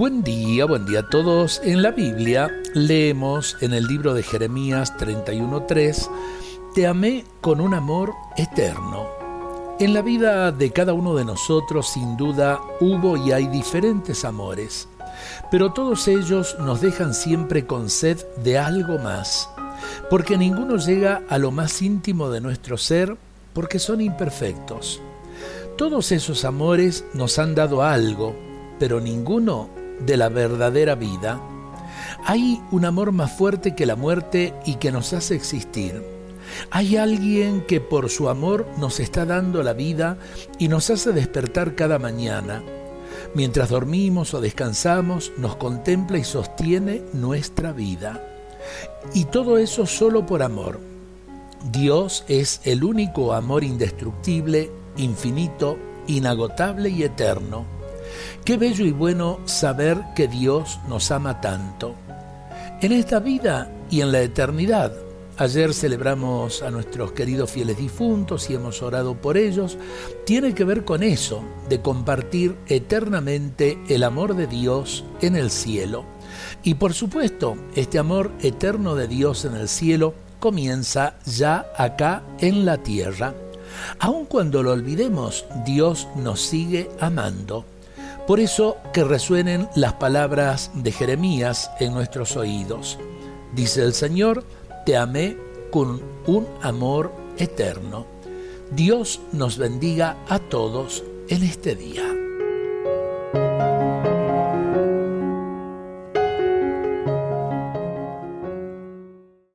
Buen día, buen día a todos. En la Biblia leemos en el libro de Jeremías 31.3, Te amé con un amor eterno. En la vida de cada uno de nosotros sin duda hubo y hay diferentes amores, pero todos ellos nos dejan siempre con sed de algo más, porque ninguno llega a lo más íntimo de nuestro ser porque son imperfectos. Todos esos amores nos han dado algo, pero ninguno de la verdadera vida. Hay un amor más fuerte que la muerte y que nos hace existir. Hay alguien que por su amor nos está dando la vida y nos hace despertar cada mañana. Mientras dormimos o descansamos, nos contempla y sostiene nuestra vida. Y todo eso solo por amor. Dios es el único amor indestructible, infinito, inagotable y eterno. Qué bello y bueno saber que Dios nos ama tanto. En esta vida y en la eternidad. Ayer celebramos a nuestros queridos fieles difuntos y hemos orado por ellos. Tiene que ver con eso, de compartir eternamente el amor de Dios en el cielo. Y por supuesto, este amor eterno de Dios en el cielo comienza ya acá en la tierra. Aun cuando lo olvidemos, Dios nos sigue amando. Por eso que resuenen las palabras de Jeremías en nuestros oídos. Dice el Señor, te amé con un amor eterno. Dios nos bendiga a todos en este día.